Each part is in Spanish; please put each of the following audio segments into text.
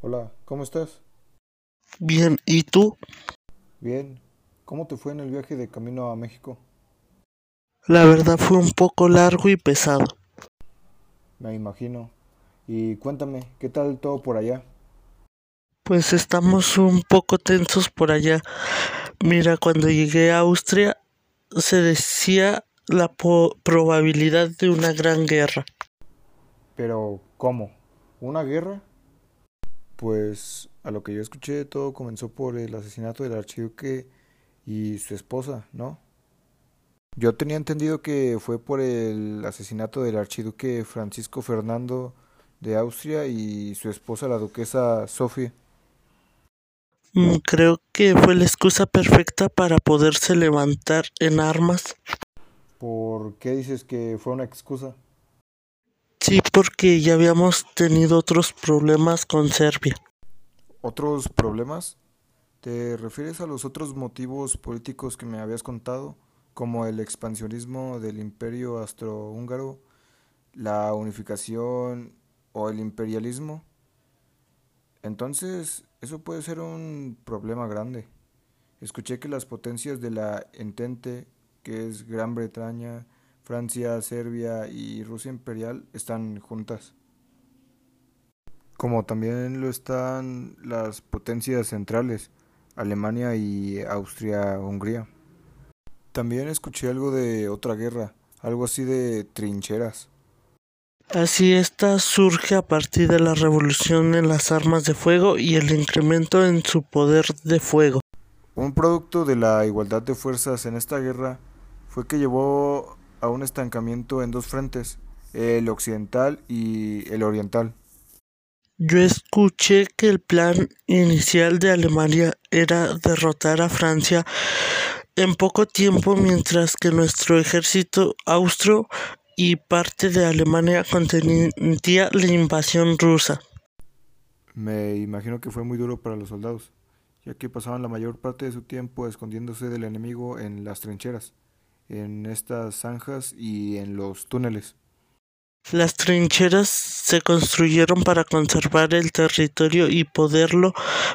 Hola, ¿cómo estás? Bien, ¿y tú? Bien. ¿Cómo te fue en el viaje de camino a México? La verdad fue un poco largo y pesado. Me imagino. Y cuéntame, ¿qué tal todo por allá? Pues estamos un poco tensos por allá. Mira, cuando llegué a Austria se decía la po- probabilidad de una gran guerra. Pero, ¿cómo? ¿Una guerra? Pues, a lo que yo escuché, todo comenzó por el asesinato del archiduque y su esposa, ¿no? Yo tenía entendido que fue por el asesinato del archiduque Francisco Fernando de Austria y su esposa, la duquesa Sofía. Mm, Creo que fue la excusa perfecta para poderse levantar en armas. ¿Por qué dices que fue una excusa? Sí, porque ya habíamos tenido otros problemas con Serbia. ¿Otros problemas? ¿Te refieres a los otros motivos políticos que me habías contado, como el expansionismo del imperio austrohúngaro, la unificación o el imperialismo? Entonces, eso puede ser un problema grande. Escuché que las potencias de la Entente, que es Gran Bretaña, Francia, Serbia y Rusia imperial, están juntas. Como también lo están las potencias centrales, Alemania y Austria-Hungría. También escuché algo de otra guerra, algo así de trincheras. Así esta surge a partir de la revolución en las armas de fuego y el incremento en su poder de fuego. Un producto de la igualdad de fuerzas en esta guerra fue que llevó a un estancamiento en dos frentes, el occidental y el oriental. Yo escuché que el plan inicial de Alemania era derrotar a Francia en poco tiempo mientras que nuestro ejército austro y parte de Alemania contendía la invasión rusa. Me imagino que fue muy duro para los soldados, ya que pasaban la mayor parte de su tiempo escondiéndose del enemigo en las trincheras, en estas zanjas y en los túneles. Las trincheras se construyeron para conservar el territorio y poderlo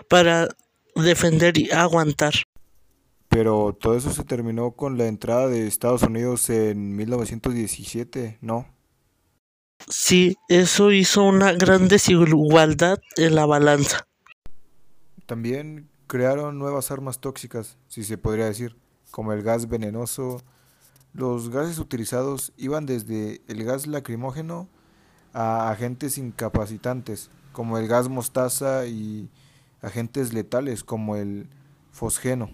para defender y aguantar. Pero todo eso se terminó con la entrada de Estados Unidos en 1917, ¿no? Sí, eso hizo una gran desigualdad en la balanza. También crearon nuevas armas tóxicas, si se podría decir, como el gas venenoso. Los gases utilizados iban desde el gas lacrimógeno a agentes incapacitantes, como el gas mostaza, y agentes letales, como el fosgeno.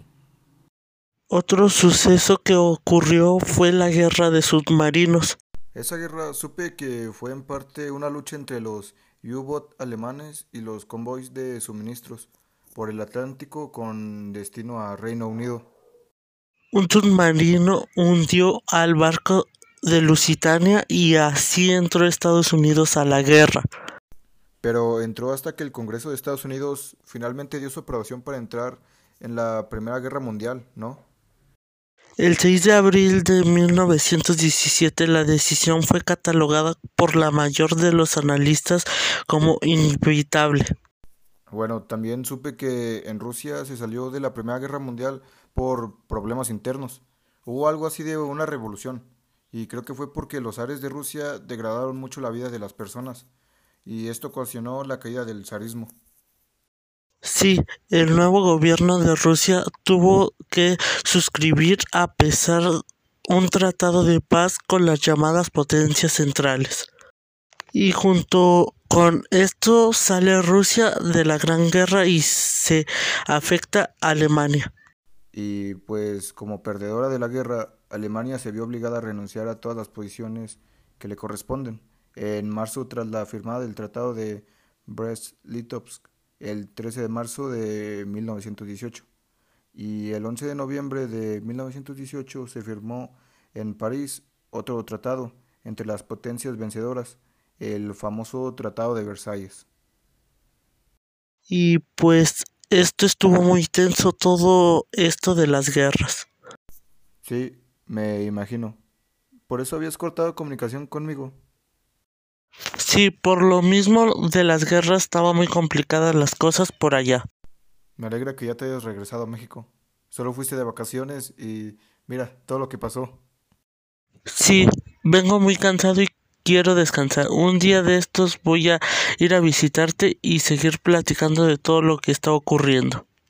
Otro suceso que ocurrió fue la guerra de submarinos. Esa guerra supe que fue en parte una lucha entre los U-boot alemanes y los convoys de suministros por el Atlántico con destino a Reino Unido. Un submarino hundió al barco de Lusitania y así entró Estados Unidos a la guerra. Pero entró hasta que el Congreso de Estados Unidos finalmente dio su aprobación para entrar en la Primera Guerra Mundial, ¿no? El 6 de abril de 1917 la decisión fue catalogada por la mayor de los analistas como inevitable. Bueno, también supe que en Rusia se salió de la Primera Guerra Mundial por problemas internos. Hubo algo así de una revolución. Y creo que fue porque los ares de Rusia degradaron mucho la vida de las personas. Y esto ocasionó la caída del zarismo. Sí, el nuevo gobierno de Rusia tuvo que suscribir a pesar un tratado de paz con las llamadas potencias centrales. Y junto con esto sale Rusia de la Gran Guerra y se afecta a Alemania. Y pues como perdedora de la guerra, Alemania se vio obligada a renunciar a todas las posiciones que le corresponden. En marzo, tras la firmada del Tratado de Brest-Litovsk, el 13 de marzo de 1918. Y el 11 de noviembre de 1918 se firmó en París otro tratado entre las potencias vencedoras, el famoso Tratado de Versalles. Y pues esto estuvo muy tenso todo esto de las guerras. Sí, me imagino. Por eso habías cortado comunicación conmigo. Sí, por lo mismo de las guerras estaba muy complicadas las cosas por allá. Me alegra que ya te hayas regresado a México. Solo fuiste de vacaciones y mira todo lo que pasó. Sí, vengo muy cansado y quiero descansar. Un día de estos voy a ir a visitarte y seguir platicando de todo lo que está ocurriendo.